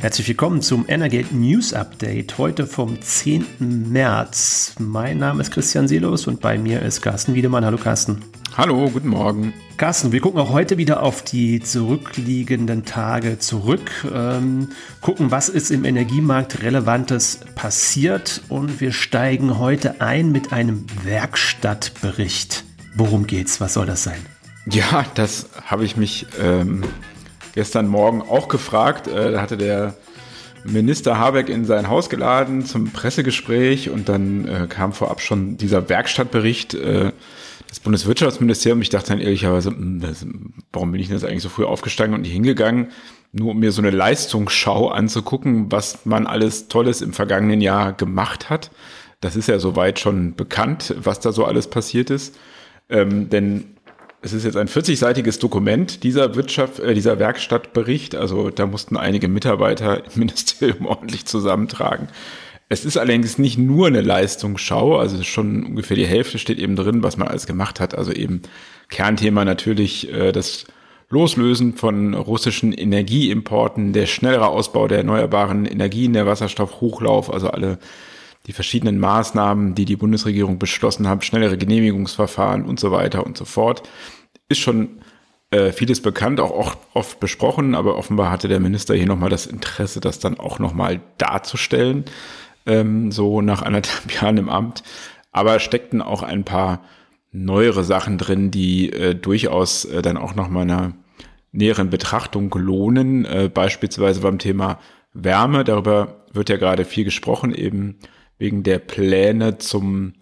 Herzlich willkommen zum Energate News Update heute vom 10. März. Mein Name ist Christian Silos und bei mir ist Carsten Wiedemann. Hallo Carsten. Hallo, guten Morgen. Carsten, wir gucken auch heute wieder auf die zurückliegenden Tage zurück, ähm, gucken, was ist im Energiemarkt Relevantes passiert und wir steigen heute ein mit einem Werkstattbericht. Worum geht's? Was soll das sein? Ja, das habe ich mich ähm, gestern Morgen auch gefragt. Äh, da hatte der Minister Habeck in sein Haus geladen zum Pressegespräch und dann äh, kam vorab schon dieser Werkstattbericht äh, des Bundeswirtschaftsministeriums. Ich dachte dann ehrlicherweise, hm, das, warum bin ich denn jetzt eigentlich so früh aufgestanden und nicht hingegangen, nur um mir so eine Leistungsschau anzugucken, was man alles Tolles im vergangenen Jahr gemacht hat. Das ist ja soweit schon bekannt, was da so alles passiert ist. Ähm, denn es ist jetzt ein 40-seitiges Dokument, dieser Wirtschaft, äh, dieser Werkstattbericht. Also da mussten einige Mitarbeiter im Ministerium ordentlich zusammentragen. Es ist allerdings nicht nur eine Leistungsschau, also schon ungefähr die Hälfte steht eben drin, was man alles gemacht hat. Also eben Kernthema natürlich äh, das Loslösen von russischen Energieimporten, der schnellere Ausbau der erneuerbaren Energien, der Wasserstoffhochlauf, also alle die verschiedenen Maßnahmen, die die Bundesregierung beschlossen hat, schnellere Genehmigungsverfahren und so weiter und so fort, ist schon äh, vieles bekannt, auch oft, besprochen, aber offenbar hatte der Minister hier nochmal das Interesse, das dann auch nochmal darzustellen, ähm, so nach anderthalb Jahren im Amt. Aber steckten auch ein paar neuere Sachen drin, die äh, durchaus äh, dann auch nochmal einer näheren Betrachtung lohnen, äh, beispielsweise beim Thema Wärme, darüber wird ja gerade viel gesprochen, eben wegen der Pläne zum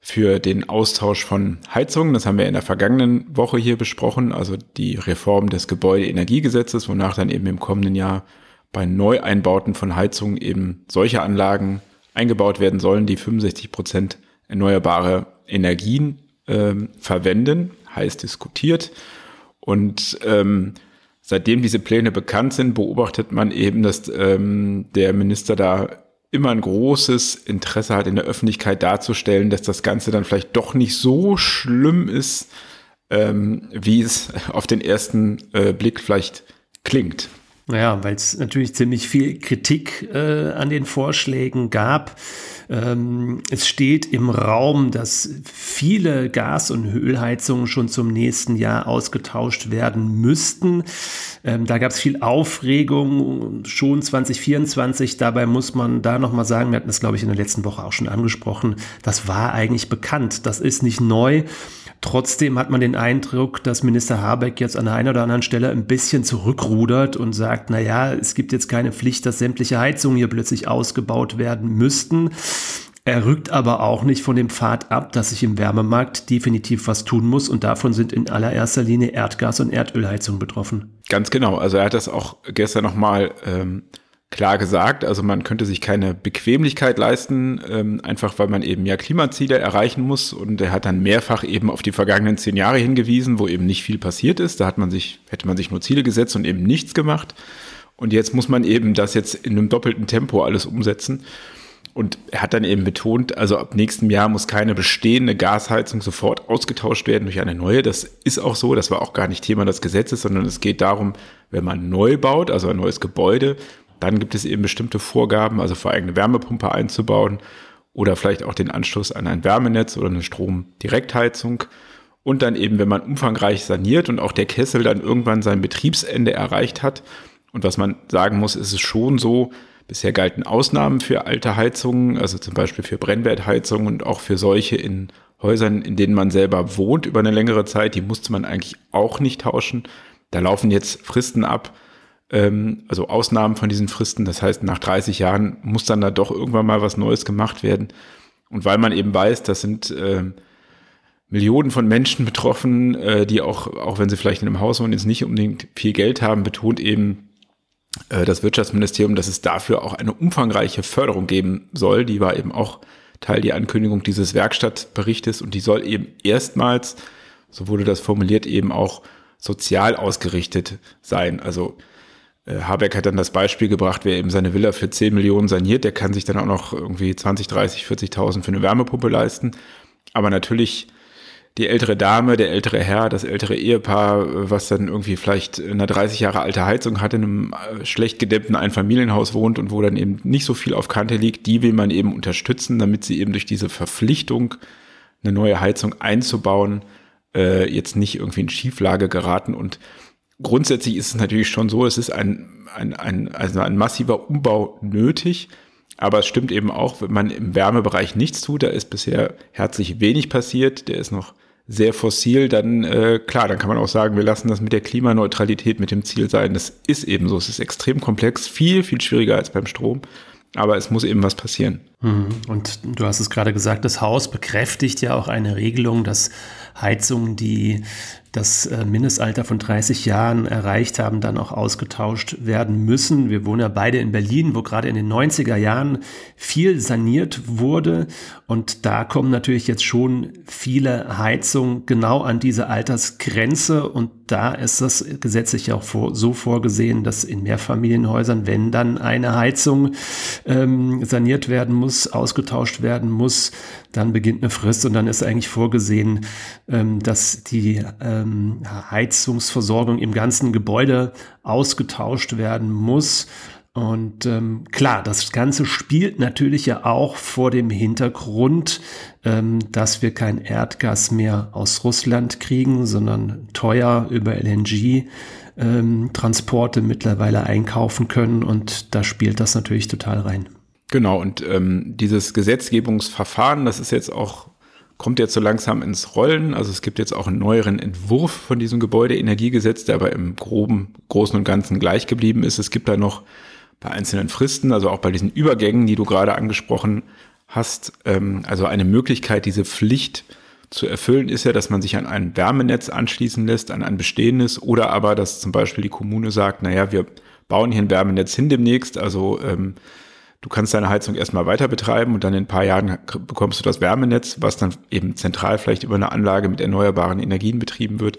für den Austausch von Heizungen. Das haben wir in der vergangenen Woche hier besprochen, also die Reform des Gebäudeenergiegesetzes, wonach dann eben im kommenden Jahr bei Neueinbauten von Heizungen eben solche Anlagen eingebaut werden sollen, die 65 Prozent erneuerbare Energien ähm, verwenden, heiß diskutiert. Und ähm, seitdem diese Pläne bekannt sind, beobachtet man eben, dass ähm, der Minister da immer ein großes Interesse hat, in der Öffentlichkeit darzustellen, dass das Ganze dann vielleicht doch nicht so schlimm ist, ähm, wie es auf den ersten äh, Blick vielleicht klingt. Ja, weil es natürlich ziemlich viel Kritik äh, an den Vorschlägen gab. Ähm, es steht im Raum, dass viele Gas- und Ölheizungen schon zum nächsten Jahr ausgetauscht werden müssten. Ähm, da gab es viel Aufregung schon 2024. Dabei muss man da nochmal sagen, wir hatten das, glaube ich, in der letzten Woche auch schon angesprochen, das war eigentlich bekannt. Das ist nicht neu. Trotzdem hat man den Eindruck, dass Minister Habeck jetzt an der einen oder anderen Stelle ein bisschen zurückrudert und sagt, na ja, es gibt jetzt keine Pflicht, dass sämtliche Heizungen hier plötzlich ausgebaut werden müssten. Er rückt aber auch nicht von dem Pfad ab, dass sich im Wärmemarkt definitiv was tun muss und davon sind in allererster Linie Erdgas- und Erdölheizungen betroffen. Ganz genau. Also er hat das auch gestern nochmal ähm, klar gesagt. Also man könnte sich keine Bequemlichkeit leisten, ähm, einfach weil man eben ja Klimaziele erreichen muss. Und er hat dann mehrfach eben auf die vergangenen zehn Jahre hingewiesen, wo eben nicht viel passiert ist. Da hat man sich, hätte man sich nur Ziele gesetzt und eben nichts gemacht. Und jetzt muss man eben das jetzt in einem doppelten Tempo alles umsetzen. Und er hat dann eben betont, also ab nächstem Jahr muss keine bestehende Gasheizung sofort ausgetauscht werden durch eine neue. Das ist auch so, das war auch gar nicht Thema des Gesetzes, sondern es geht darum, wenn man neu baut, also ein neues Gebäude, dann gibt es eben bestimmte Vorgaben, also für eigene Wärmepumpe einzubauen oder vielleicht auch den Anschluss an ein Wärmenetz oder eine Stromdirektheizung. Und dann eben, wenn man umfangreich saniert und auch der Kessel dann irgendwann sein Betriebsende erreicht hat. Und was man sagen muss, ist es schon so, bisher galten Ausnahmen für alte Heizungen, also zum Beispiel für Brennwertheizungen und auch für solche in Häusern, in denen man selber wohnt über eine längere Zeit. Die musste man eigentlich auch nicht tauschen. Da laufen jetzt Fristen ab, ähm, also Ausnahmen von diesen Fristen. Das heißt, nach 30 Jahren muss dann da doch irgendwann mal was Neues gemacht werden. Und weil man eben weiß, das sind äh, Millionen von Menschen betroffen, äh, die auch, auch wenn sie vielleicht in einem Haus wohnen, jetzt nicht unbedingt viel Geld haben, betont eben äh, das Wirtschaftsministerium, dass es dafür auch eine umfangreiche Förderung geben soll. Die war eben auch Teil der Ankündigung dieses Werkstattberichtes und die soll eben erstmals, so wurde das formuliert, eben auch sozial ausgerichtet sein. Also Habeck hat dann das Beispiel gebracht, wer eben seine Villa für 10 Millionen saniert, der kann sich dann auch noch irgendwie 20, 30, 40.000 für eine Wärmepumpe leisten. aber natürlich die ältere Dame, der ältere Herr, das ältere Ehepaar, was dann irgendwie vielleicht eine 30 Jahre alte Heizung hat, in einem äh, schlecht gedämmten Einfamilienhaus wohnt und wo dann eben nicht so viel auf Kante liegt, die will man eben unterstützen, damit sie eben durch diese Verpflichtung, eine neue Heizung einzubauen, äh, jetzt nicht irgendwie in Schieflage geraten. Und grundsätzlich ist es natürlich schon so, es ist ein, ein, ein, also ein massiver Umbau nötig. Aber es stimmt eben auch, wenn man im Wärmebereich nichts tut, da ist bisher herzlich wenig passiert, der ist noch sehr fossil, dann äh, klar, dann kann man auch sagen, wir lassen das mit der Klimaneutralität mit dem Ziel sein. Das ist eben so. Es ist extrem komplex, viel, viel schwieriger als beim Strom. Aber es muss eben was passieren. Mhm. Und du hast es gerade gesagt, das Haus bekräftigt ja auch eine Regelung, dass Heizungen, die das äh, Mindestalter von 30 Jahren erreicht haben, dann auch ausgetauscht werden müssen. Wir wohnen ja beide in Berlin, wo gerade in den 90er Jahren viel saniert wurde. Und da kommen natürlich jetzt schon viele Heizungen genau an diese Altersgrenze. Und da ist das gesetzlich auch so vorgesehen, dass in Mehrfamilienhäusern, wenn dann eine Heizung ähm, saniert werden muss, ausgetauscht werden muss, dann beginnt eine Frist und dann ist eigentlich vorgesehen, ähm, dass die ähm, Heizungsversorgung im ganzen Gebäude ausgetauscht werden muss. Und ähm, klar, das Ganze spielt natürlich ja auch vor dem Hintergrund, ähm, dass wir kein Erdgas mehr aus Russland kriegen, sondern teuer über LNG ähm, mittlerweile einkaufen können. Und da spielt das natürlich total rein. Genau, und ähm, dieses Gesetzgebungsverfahren, das ist jetzt auch, kommt jetzt so langsam ins Rollen. Also es gibt jetzt auch einen neueren Entwurf von diesem Gebäudeenergiegesetz, der aber im groben, großen und ganzen gleich geblieben ist. Es gibt da noch bei einzelnen Fristen, also auch bei diesen Übergängen, die du gerade angesprochen hast, ähm, also eine Möglichkeit, diese Pflicht zu erfüllen, ist ja, dass man sich an ein Wärmenetz anschließen lässt, an ein bestehendes, oder aber, dass zum Beispiel die Kommune sagt, naja, wir bauen hier ein Wärmenetz hin demnächst, also ähm, Du kannst deine Heizung erstmal weiter betreiben und dann in ein paar Jahren bekommst du das Wärmenetz, was dann eben zentral vielleicht über eine Anlage mit erneuerbaren Energien betrieben wird.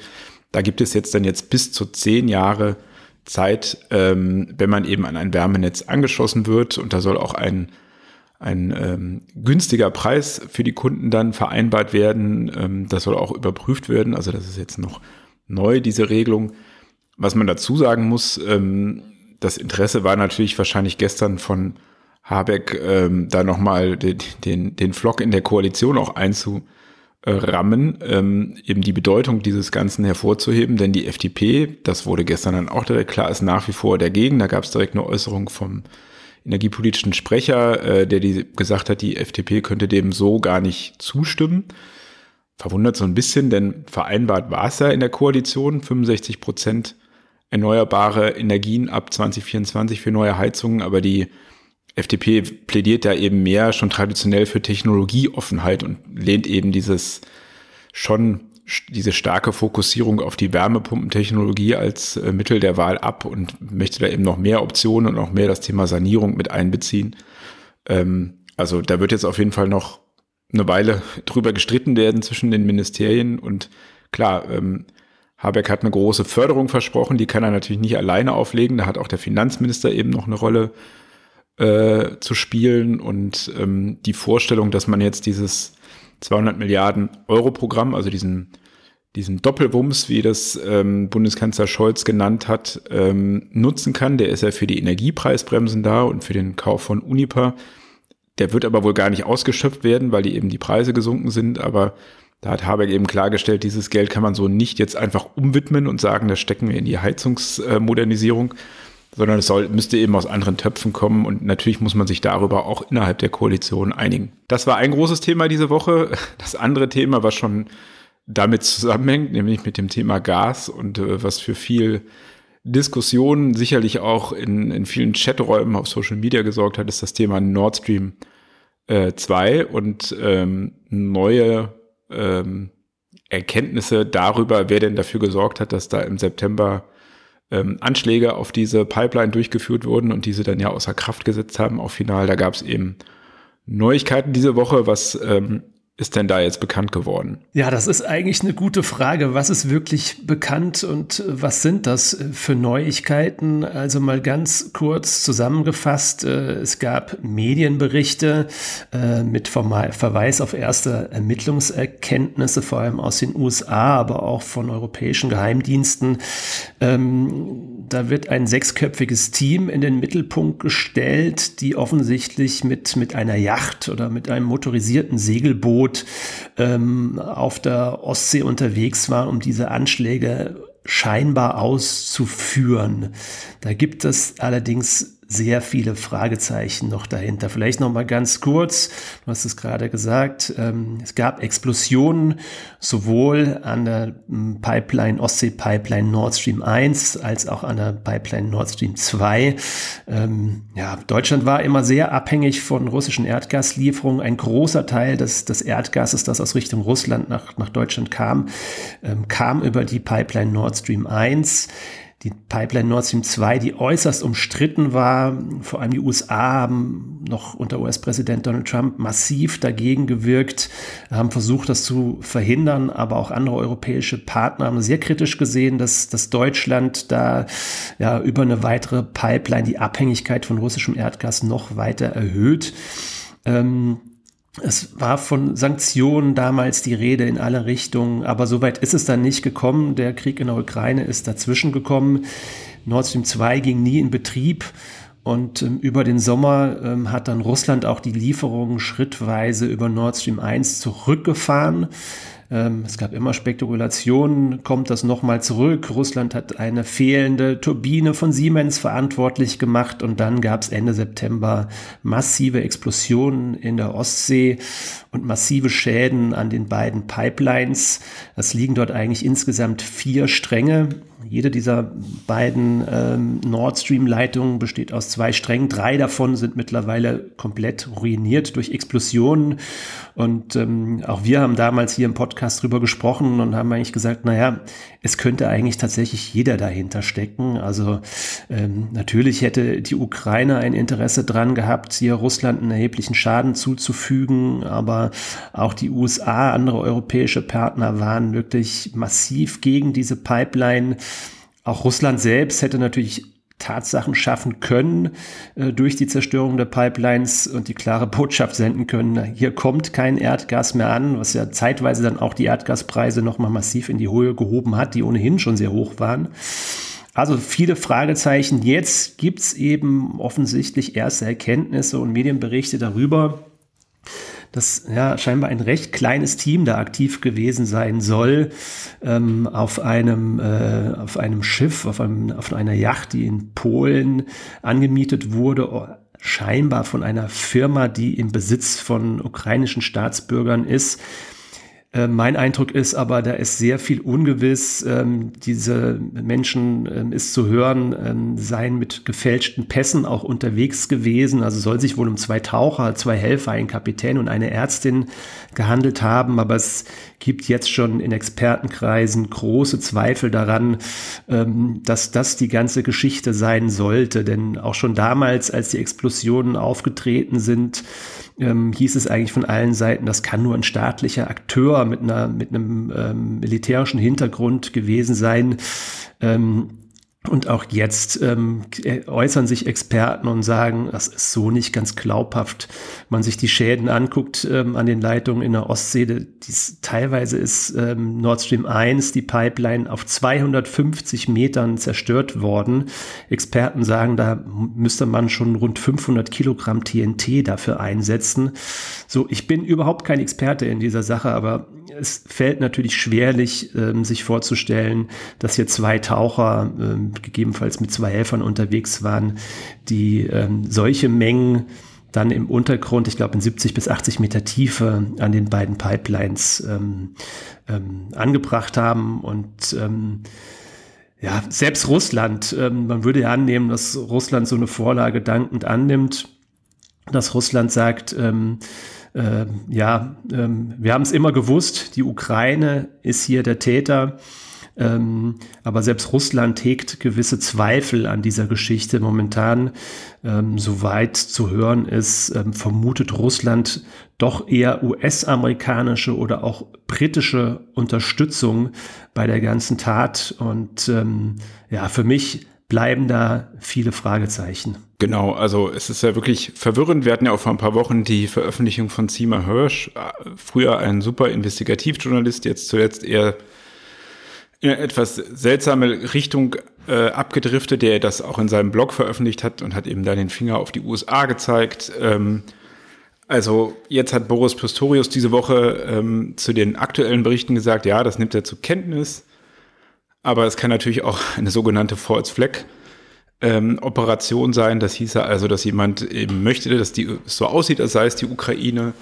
Da gibt es jetzt dann jetzt bis zu zehn Jahre Zeit, ähm, wenn man eben an ein Wärmenetz angeschlossen wird und da soll auch ein ein ähm, günstiger Preis für die Kunden dann vereinbart werden. Ähm, das soll auch überprüft werden. Also das ist jetzt noch neu, diese Regelung. Was man dazu sagen muss, ähm, das Interesse war natürlich wahrscheinlich gestern von Habeck ähm, da nochmal den, den, den Flock in der Koalition auch einzurammen, ähm, eben die Bedeutung dieses Ganzen hervorzuheben, denn die FDP, das wurde gestern dann auch direkt klar, ist nach wie vor dagegen. Da gab es direkt eine Äußerung vom energiepolitischen Sprecher, äh, der die gesagt hat, die FDP könnte dem so gar nicht zustimmen. Verwundert so ein bisschen, denn vereinbart war es ja in der Koalition, 65 Prozent erneuerbare Energien ab 2024 für neue Heizungen, aber die FDP plädiert da eben mehr schon traditionell für Technologieoffenheit und lehnt eben dieses schon diese starke Fokussierung auf die Wärmepumpentechnologie als äh, Mittel der Wahl ab und möchte da eben noch mehr Optionen und auch mehr das Thema Sanierung mit einbeziehen. Ähm, also da wird jetzt auf jeden Fall noch eine Weile drüber gestritten werden zwischen den Ministerien und klar, ähm, Habeck hat eine große Förderung versprochen, die kann er natürlich nicht alleine auflegen. Da hat auch der Finanzminister eben noch eine Rolle äh, zu spielen und ähm, die Vorstellung, dass man jetzt dieses 200 Milliarden Euro Programm, also diesen diesen Doppelwumms, wie das ähm, Bundeskanzler Scholz genannt hat, ähm, nutzen kann. Der ist ja für die Energiepreisbremsen da und für den Kauf von Unipa. Der wird aber wohl gar nicht ausgeschöpft werden, weil die eben die Preise gesunken sind. Aber da hat Habeck eben klargestellt, dieses Geld kann man so nicht jetzt einfach umwidmen und sagen, das stecken wir in die Heizungsmodernisierung, sondern es soll, müsste eben aus anderen Töpfen kommen und natürlich muss man sich darüber auch innerhalb der Koalition einigen. Das war ein großes Thema diese Woche. Das andere Thema, was schon damit zusammenhängt, nämlich mit dem Thema Gas und äh, was für viel Diskussion sicherlich auch in, in vielen Chaträumen auf Social Media gesorgt hat, ist das Thema Nord Stream äh, 2 und ähm, neue ähm, Erkenntnisse darüber, wer denn dafür gesorgt hat, dass da im September ähm, Anschläge auf diese Pipeline durchgeführt wurden und diese dann ja außer Kraft gesetzt haben, auch final. Da gab es eben Neuigkeiten diese Woche, was ähm, ist denn da jetzt bekannt geworden? Ja, das ist eigentlich eine gute Frage. Was ist wirklich bekannt und was sind das für Neuigkeiten? Also mal ganz kurz zusammengefasst. Äh, es gab Medienberichte äh, mit Verweis auf erste Ermittlungserkenntnisse, vor allem aus den USA, aber auch von europäischen Geheimdiensten. Ähm, da wird ein sechsköpfiges Team in den Mittelpunkt gestellt, die offensichtlich mit, mit einer Yacht oder mit einem motorisierten Segelboot Boot ähm, auf der Ostsee unterwegs war, um diese Anschläge scheinbar auszuführen. Da gibt es allerdings sehr viele Fragezeichen noch dahinter. Vielleicht noch mal ganz kurz, du hast es gerade gesagt, ähm, es gab Explosionen sowohl an der hm, Pipeline, Ostsee-Pipeline Nord Stream 1 als auch an der Pipeline Nord Stream 2. Ähm, ja, Deutschland war immer sehr abhängig von russischen Erdgaslieferungen. Ein großer Teil des, des Erdgases, das aus Richtung Russland nach, nach Deutschland kam, ähm, kam über die Pipeline Nord Stream 1 die Pipeline Nord Stream 2, die äußerst umstritten war. Vor allem die USA haben noch unter US-Präsident Donald Trump massiv dagegen gewirkt, haben versucht, das zu verhindern, aber auch andere europäische Partner haben sehr kritisch gesehen, dass, dass Deutschland da ja über eine weitere Pipeline die Abhängigkeit von russischem Erdgas noch weiter erhöht. Ähm, es war von Sanktionen damals die Rede in alle Richtungen, aber soweit ist es dann nicht gekommen. Der Krieg in der Ukraine ist dazwischen gekommen. Nord Stream 2 ging nie in Betrieb. Und ähm, über den Sommer ähm, hat dann Russland auch die Lieferungen schrittweise über Nord Stream 1 zurückgefahren. Ähm, es gab immer Spekulationen, kommt das nochmal zurück? Russland hat eine fehlende Turbine von Siemens verantwortlich gemacht und dann gab es Ende September massive Explosionen in der Ostsee und massive Schäden an den beiden Pipelines. Es liegen dort eigentlich insgesamt vier Stränge. Jede dieser beiden ähm, Nord Stream-Leitungen besteht aus zwei Strängen. Drei davon sind mittlerweile komplett ruiniert durch Explosionen. Und ähm, auch wir haben damals hier im Podcast drüber gesprochen und haben eigentlich gesagt, naja, es könnte eigentlich tatsächlich jeder dahinter stecken. Also ähm, natürlich hätte die Ukraine ein Interesse dran gehabt, hier Russland einen erheblichen Schaden zuzufügen, aber auch die USA, andere europäische Partner waren wirklich massiv gegen diese Pipeline. Auch Russland selbst hätte natürlich Tatsachen schaffen können äh, durch die Zerstörung der Pipelines und die klare Botschaft senden können, hier kommt kein Erdgas mehr an, was ja zeitweise dann auch die Erdgaspreise nochmal massiv in die Höhe gehoben hat, die ohnehin schon sehr hoch waren. Also viele Fragezeichen. Jetzt gibt's eben offensichtlich erste Erkenntnisse und Medienberichte darüber, dass ja scheinbar ein recht kleines Team da aktiv gewesen sein soll ähm, auf einem äh, auf einem Schiff, auf, einem, auf einer Yacht, die in Polen angemietet wurde, scheinbar von einer Firma, die im Besitz von ukrainischen Staatsbürgern ist äh, mein Eindruck ist aber, da ist sehr viel ungewiss. Ähm, diese Menschen ähm, ist zu hören, ähm, seien mit gefälschten Pässen auch unterwegs gewesen. Also soll sich wohl um zwei Taucher, zwei Helfer, einen Kapitän und eine Ärztin gehandelt haben. Aber es gibt jetzt schon in Expertenkreisen große Zweifel daran, dass das die ganze Geschichte sein sollte. Denn auch schon damals, als die Explosionen aufgetreten sind, ähm, hieß es eigentlich von allen Seiten, das kann nur ein staatlicher Akteur mit einer mit einem ähm, militärischen Hintergrund gewesen sein. Ähm, und auch jetzt ähm, äußern sich Experten und sagen, das ist so nicht ganz glaubhaft. Man sich die Schäden anguckt ähm, an den Leitungen in der Ostsee, dies, teilweise ist ähm, Nord Stream 1, die Pipeline, auf 250 Metern zerstört worden. Experten sagen, da müsste man schon rund 500 Kilogramm TNT dafür einsetzen. So, ich bin überhaupt kein Experte in dieser Sache, aber es fällt natürlich schwerlich, ähm, sich vorzustellen, dass hier zwei Taucher, ähm, gegebenenfalls mit zwei Helfern unterwegs waren, die ähm, solche Mengen dann im Untergrund, ich glaube in 70 bis 80 Meter Tiefe an den beiden Pipelines ähm, ähm, angebracht haben. Und ähm, ja, selbst Russland, ähm, man würde ja annehmen, dass Russland so eine Vorlage dankend annimmt, dass Russland sagt, ähm, äh, ja, ähm, wir haben es immer gewusst, die Ukraine ist hier der Täter. Ähm, aber selbst Russland hegt gewisse Zweifel an dieser Geschichte. Momentan, ähm, soweit zu hören ist, ähm, vermutet Russland doch eher US-amerikanische oder auch britische Unterstützung bei der ganzen Tat. Und ähm, ja, für mich bleiben da viele Fragezeichen. Genau, also es ist ja wirklich verwirrend. Wir hatten ja auch vor ein paar Wochen die Veröffentlichung von Seymour Hirsch, äh, früher ein super Investigativjournalist, jetzt zuletzt eher in eine etwas seltsame Richtung äh, abgedriftet, der das auch in seinem Blog veröffentlicht hat und hat eben da den Finger auf die USA gezeigt. Ähm, also jetzt hat Boris Pistorius diese Woche ähm, zu den aktuellen Berichten gesagt, ja, das nimmt er zur Kenntnis. Aber es kann natürlich auch eine sogenannte False Flag ähm, Operation sein. Das hieße also, dass jemand eben möchte, dass die so aussieht, als sei es die Ukraine.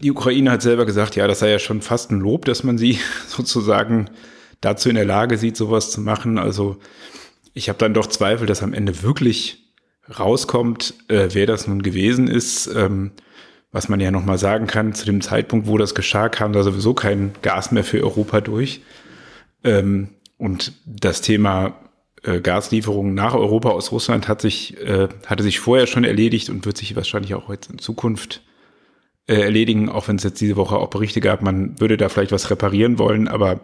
Die Ukraine hat selber gesagt, ja, das sei ja schon fast ein Lob, dass man sie sozusagen dazu in der Lage sieht, sowas zu machen. Also ich habe dann doch Zweifel, dass am Ende wirklich rauskommt, äh, wer das nun gewesen ist. Ähm, was man ja nochmal sagen kann, zu dem Zeitpunkt, wo das geschah, kam da sowieso kein Gas mehr für Europa durch. Ähm, und das Thema äh, Gaslieferungen nach Europa aus Russland hat sich, äh, hatte sich vorher schon erledigt und wird sich wahrscheinlich auch jetzt in Zukunft äh, erledigen, auch wenn es jetzt diese Woche auch Berichte gab, man würde da vielleicht was reparieren wollen, aber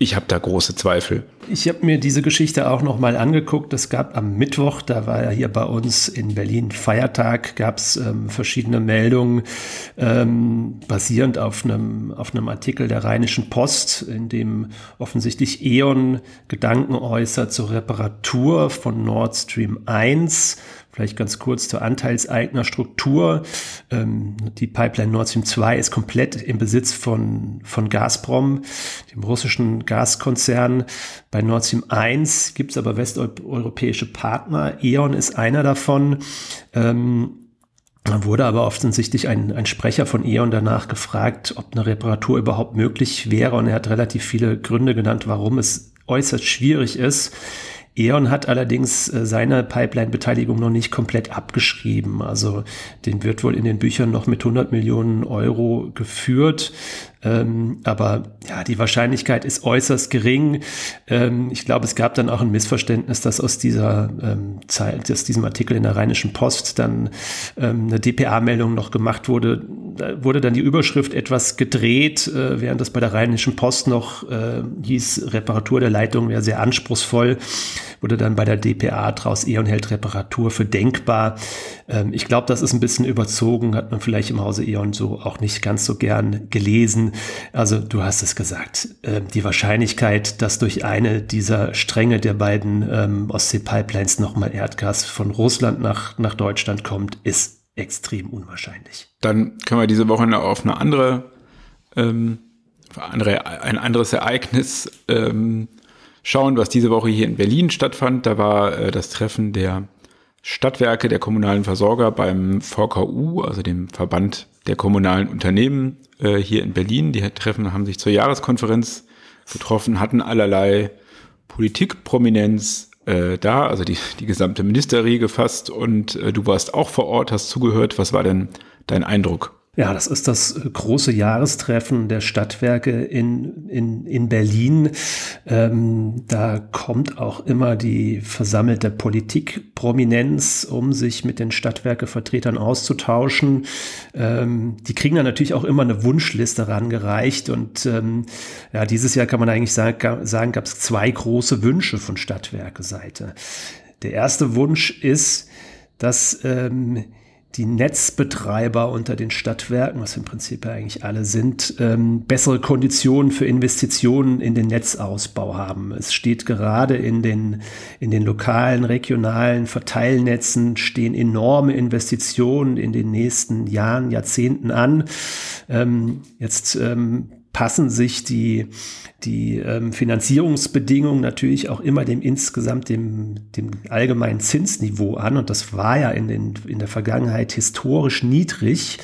ich habe da große Zweifel. Ich habe mir diese Geschichte auch noch mal angeguckt. Es gab am Mittwoch, da war ja hier bei uns in Berlin Feiertag, gab es ähm, verschiedene Meldungen ähm, basierend auf einem auf einem Artikel der Rheinischen Post, in dem offensichtlich E.ON Gedanken äußert zur Reparatur von Nord Stream 1 Vielleicht ganz kurz zur Anteilseignerstruktur. Ähm, die Pipeline Nord Stream 2 ist komplett im Besitz von, von Gazprom, dem russischen Gaskonzern. Bei Nord Stream 1 gibt es aber westeuropäische Partner. E.ON ist einer davon. Ähm, dann wurde aber offensichtlich ein, ein Sprecher von E.ON danach gefragt, ob eine Reparatur überhaupt möglich wäre. Und er hat relativ viele Gründe genannt, warum es äußerst schwierig ist. E.ON hat allerdings äh, seine Pipeline-Beteiligung noch nicht komplett abgeschrieben. Also den wird wohl in den Büchern noch mit 100 Millionen Euro geführt. Ähm, aber ja, die Wahrscheinlichkeit ist äußerst gering. Ähm, ich glaube, es gab dann auch ein Missverständnis, dass aus dieser ähm, Zeit, aus diesem Artikel in der Rheinischen Post dann ähm, eine DPA-Meldung noch gemacht wurde. Da wurde dann die Überschrift etwas gedreht, äh, während das bei der Rheinischen Post noch äh, hieß, Reparatur der Leitung wäre sehr anspruchsvoll wurde dann bei der DPA draus E.ON hält Reparatur für denkbar. Ähm, ich glaube, das ist ein bisschen überzogen, hat man vielleicht im Hause E.ON so auch nicht ganz so gern gelesen. Also du hast es gesagt, äh, die Wahrscheinlichkeit, dass durch eine dieser Stränge der beiden ähm, Ostsee-Pipelines nochmal Erdgas von Russland nach, nach Deutschland kommt, ist extrem unwahrscheinlich. Dann können wir diese Woche auf eine andere, ähm, andere ein anderes Ereignis ähm, schauen, was diese Woche hier in Berlin stattfand. Da war äh, das Treffen der Stadtwerke der kommunalen Versorger beim VKU, also dem Verband der kommunalen Unternehmen äh, hier in Berlin. Die Treffen haben sich zur Jahreskonferenz getroffen, hatten allerlei Politikprominenz äh, da, also die, die gesamte Ministerie gefasst und äh, du warst auch vor Ort, hast zugehört. Was war denn dein Eindruck? Ja, das ist das große Jahrestreffen der Stadtwerke in, in, in Berlin. Ähm, da kommt auch immer die versammelte Politikprominenz, um sich mit den Stadtwerkevertretern auszutauschen. Ähm, die kriegen dann natürlich auch immer eine Wunschliste rangereicht. Und ähm, ja, dieses Jahr kann man eigentlich sagen, sagen gab es zwei große Wünsche von Stadtwerke-Seite. Der erste Wunsch ist, dass ähm, die Netzbetreiber unter den Stadtwerken, was im Prinzip ja eigentlich alle sind, ähm, bessere Konditionen für Investitionen in den Netzausbau haben. Es steht gerade in den, in den lokalen, regionalen Verteilnetzen stehen enorme Investitionen in den nächsten Jahren, Jahrzehnten an. Ähm, jetzt ähm, passen sich die, die ähm, Finanzierungsbedingungen natürlich auch immer dem insgesamt dem, dem allgemeinen Zinsniveau an. Und das war ja in, den, in der Vergangenheit historisch niedrig.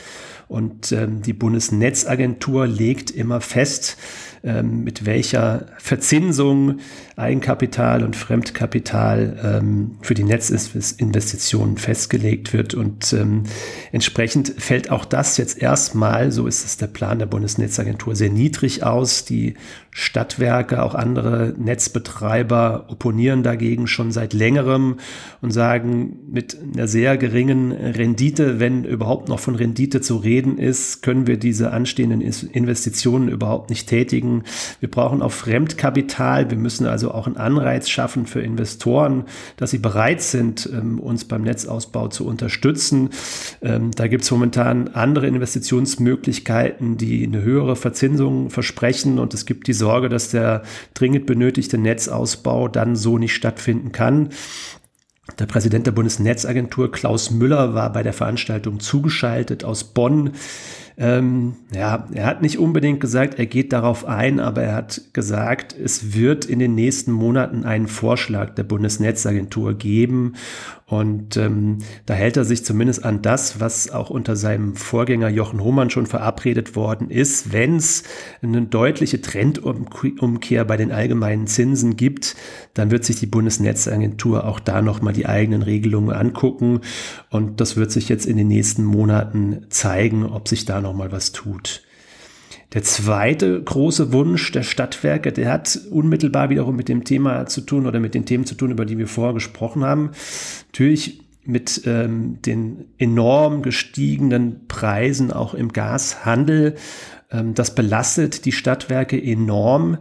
Und ähm, die Bundesnetzagentur legt immer fest, ähm, mit welcher Verzinsung Eigenkapital und Fremdkapital ähm, für die Netzinvestitionen festgelegt wird. Und ähm, entsprechend fällt auch das jetzt erstmal, so ist es der Plan der Bundesnetzagentur, sehr niedrig aus. Die Stadtwerke, auch andere Netzbetreiber opponieren dagegen schon seit längerem und sagen, mit einer sehr geringen Rendite, wenn überhaupt noch von Rendite zu reden ist, können wir diese anstehenden Investitionen überhaupt nicht tätigen. Wir brauchen auch Fremdkapital. Wir müssen also auch einen Anreiz schaffen für Investoren, dass sie bereit sind, ähm, uns beim Netzausbau zu unterstützen. Ähm, da gibt es momentan andere Investitionsmöglichkeiten, die eine höhere Verzinsung versprechen und es gibt die Sorge, dass der dringend benötigte Netzausbau dann so nicht stattfinden kann. Der Präsident der Bundesnetzagentur Klaus Müller war bei der Veranstaltung zugeschaltet aus Bonn. Ähm, ja, er hat nicht unbedingt gesagt, er geht darauf ein, aber er hat gesagt, es wird in den nächsten Monaten einen Vorschlag der Bundesnetzagentur geben und ähm, da hält er sich zumindest an das, was auch unter seinem Vorgänger Jochen Hohmann schon verabredet worden ist. Wenn es eine deutliche Trendumkehr bei den allgemeinen Zinsen gibt, dann wird sich die Bundesnetzagentur auch da nochmal die eigenen Regelungen angucken. Und das wird sich jetzt in den nächsten Monaten zeigen, ob sich da nochmal was tut. Der zweite große Wunsch der Stadtwerke, der hat unmittelbar wiederum mit dem Thema zu tun oder mit den Themen zu tun, über die wir vorher gesprochen haben. Natürlich mit ähm, den enorm gestiegenen Preisen auch im Gashandel. Ähm, das belastet die Stadtwerke enorm.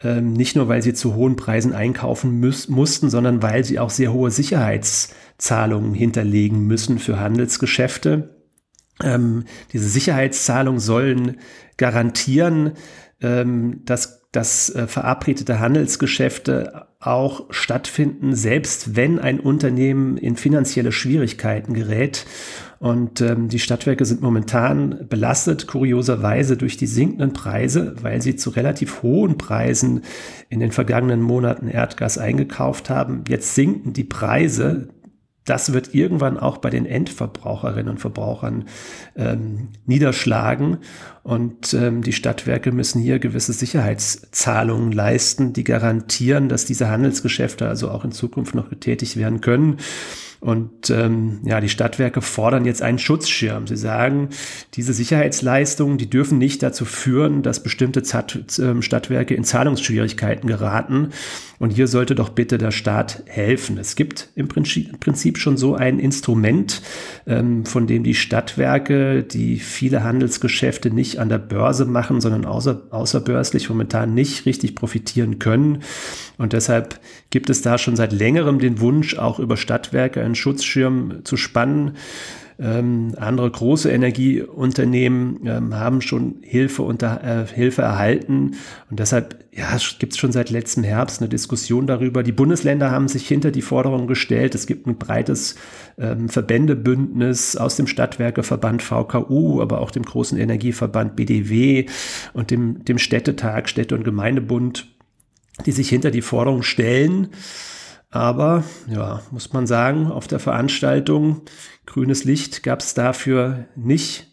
Ähm, nicht nur, weil sie zu hohen Preisen einkaufen mussten, sondern weil sie auch sehr hohe Sicherheitszahlungen hinterlegen müssen für Handelsgeschäfte. Ähm, diese Sicherheitszahlungen sollen garantieren, ähm, dass, dass äh, verabredete Handelsgeschäfte auch stattfinden, selbst wenn ein Unternehmen in finanzielle Schwierigkeiten gerät. Und ähm, die Stadtwerke sind momentan belastet, kurioserweise durch die sinkenden Preise, weil sie zu relativ hohen Preisen in den vergangenen Monaten Erdgas eingekauft haben. Jetzt sinken die Preise das wird irgendwann auch bei den Endverbraucherinnen und Verbrauchern ähm, niederschlagen. Und ähm, die Stadtwerke müssen hier gewisse Sicherheitszahlungen leisten, die garantieren, dass diese Handelsgeschäfte also auch in Zukunft noch getätigt werden können. Und ähm, ja, die Stadtwerke fordern jetzt einen Schutzschirm. Sie sagen, diese Sicherheitsleistungen, die dürfen nicht dazu führen, dass bestimmte ähm, Stadtwerke in Zahlungsschwierigkeiten geraten. Und hier sollte doch bitte der Staat helfen. Es gibt im Prinzip schon so ein Instrument, ähm, von dem die Stadtwerke, die viele Handelsgeschäfte nicht an der Börse machen, sondern außer, außerbörslich momentan nicht richtig profitieren können. Und deshalb gibt es da schon seit längerem den Wunsch, auch über Stadtwerke einen Schutzschirm zu spannen. Ähm, andere große Energieunternehmen ähm, haben schon Hilfe, unter, äh, Hilfe erhalten. Und deshalb ja, gibt es schon seit letztem Herbst eine Diskussion darüber. Die Bundesländer haben sich hinter die Forderung gestellt. Es gibt ein breites ähm, Verbändebündnis aus dem Stadtwerkeverband VKU, aber auch dem großen Energieverband BDW und dem, dem Städtetag, Städte- und Gemeindebund, die sich hinter die Forderung stellen. Aber ja, muss man sagen, auf der Veranstaltung grünes Licht gab es dafür nicht.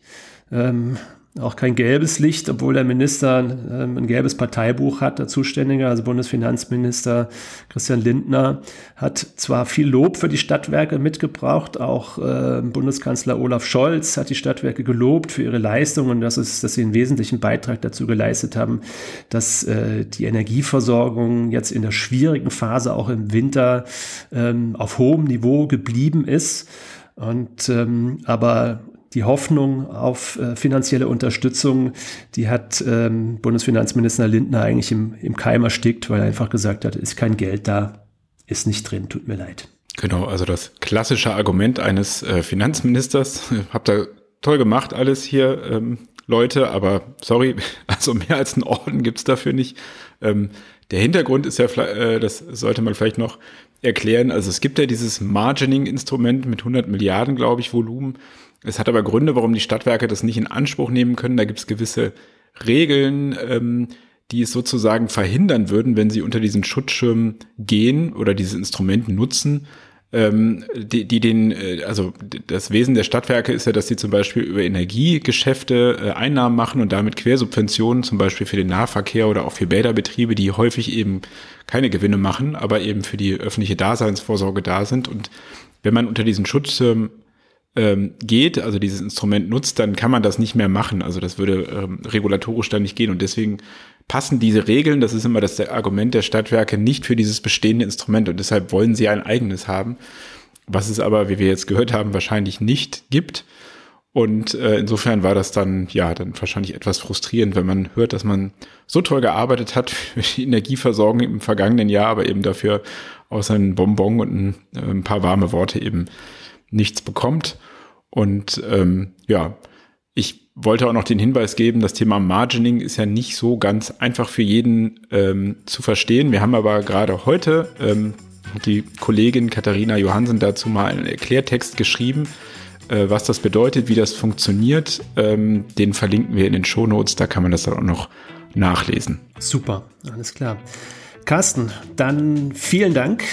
Ähm, auch kein gelbes Licht, obwohl der Minister ähm, ein gelbes Parteibuch hat, der Zuständige, also Bundesfinanzminister Christian Lindner, hat zwar viel Lob für die Stadtwerke mitgebracht, auch äh, Bundeskanzler Olaf Scholz hat die Stadtwerke gelobt für ihre Leistungen und das ist, dass sie einen wesentlichen Beitrag dazu geleistet haben, dass äh, die Energieversorgung jetzt in der schwierigen Phase auch im Winter ähm, auf hohem Niveau geblieben ist. Und ähm, aber die Hoffnung auf äh, finanzielle Unterstützung, die hat ähm, Bundesfinanzminister Lindner eigentlich im, im Keim erstickt, weil er einfach gesagt hat, ist kein Geld da, ist nicht drin, tut mir leid. Genau, also das klassische Argument eines äh, Finanzministers. Habt ihr toll gemacht alles hier, ähm, Leute, aber sorry, also mehr als einen Orden gibt's dafür nicht. Ähm, der Hintergrund ist ja, äh, das sollte man vielleicht noch erklären. Also es gibt ja dieses Margining-Instrument mit 100 Milliarden, glaube ich, Volumen. Es hat aber Gründe, warum die Stadtwerke das nicht in Anspruch nehmen können. Da gibt es gewisse Regeln, ähm, die es sozusagen verhindern würden, wenn sie unter diesen Schutzschirm gehen oder diese Instrumente nutzen, ähm, die, die den, äh, also das Wesen der Stadtwerke ist ja, dass sie zum Beispiel über Energiegeschäfte äh, Einnahmen machen und damit Quersubventionen, zum Beispiel für den Nahverkehr oder auch für Bäderbetriebe, die häufig eben keine Gewinne machen, aber eben für die öffentliche Daseinsvorsorge da sind. Und wenn man unter diesen Schutz ähm, geht, also dieses Instrument nutzt, dann kann man das nicht mehr machen. Also das würde ähm, regulatorisch dann nicht gehen. Und deswegen passen diese Regeln, das ist immer das Argument der Stadtwerke, nicht für dieses bestehende Instrument. Und deshalb wollen sie ein eigenes haben, was es aber, wie wir jetzt gehört haben, wahrscheinlich nicht gibt. Und äh, insofern war das dann, ja, dann wahrscheinlich etwas frustrierend, wenn man hört, dass man so toll gearbeitet hat für die Energieversorgung im vergangenen Jahr, aber eben dafür außer ein Bonbon und ein, äh, ein paar warme Worte eben nichts bekommt. Und ähm, ja, ich wollte auch noch den Hinweis geben, das Thema Margining ist ja nicht so ganz einfach für jeden ähm, zu verstehen. Wir haben aber gerade heute ähm, die Kollegin Katharina Johansen dazu mal einen Erklärtext geschrieben, äh, was das bedeutet, wie das funktioniert. Ähm, den verlinken wir in den Shownotes, da kann man das dann auch noch nachlesen. Super, alles klar. Carsten, dann vielen Dank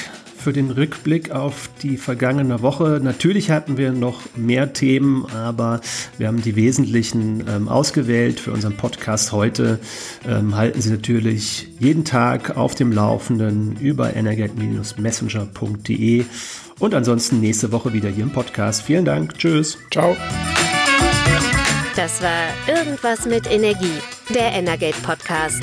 für den Rückblick auf die vergangene Woche. Natürlich hatten wir noch mehr Themen, aber wir haben die wesentlichen ähm, ausgewählt für unseren Podcast heute. Ähm, halten Sie natürlich jeden Tag auf dem Laufenden über energet-messenger.de und ansonsten nächste Woche wieder hier im Podcast. Vielen Dank. Tschüss. Ciao. Das war Irgendwas mit Energie, der Energate Podcast.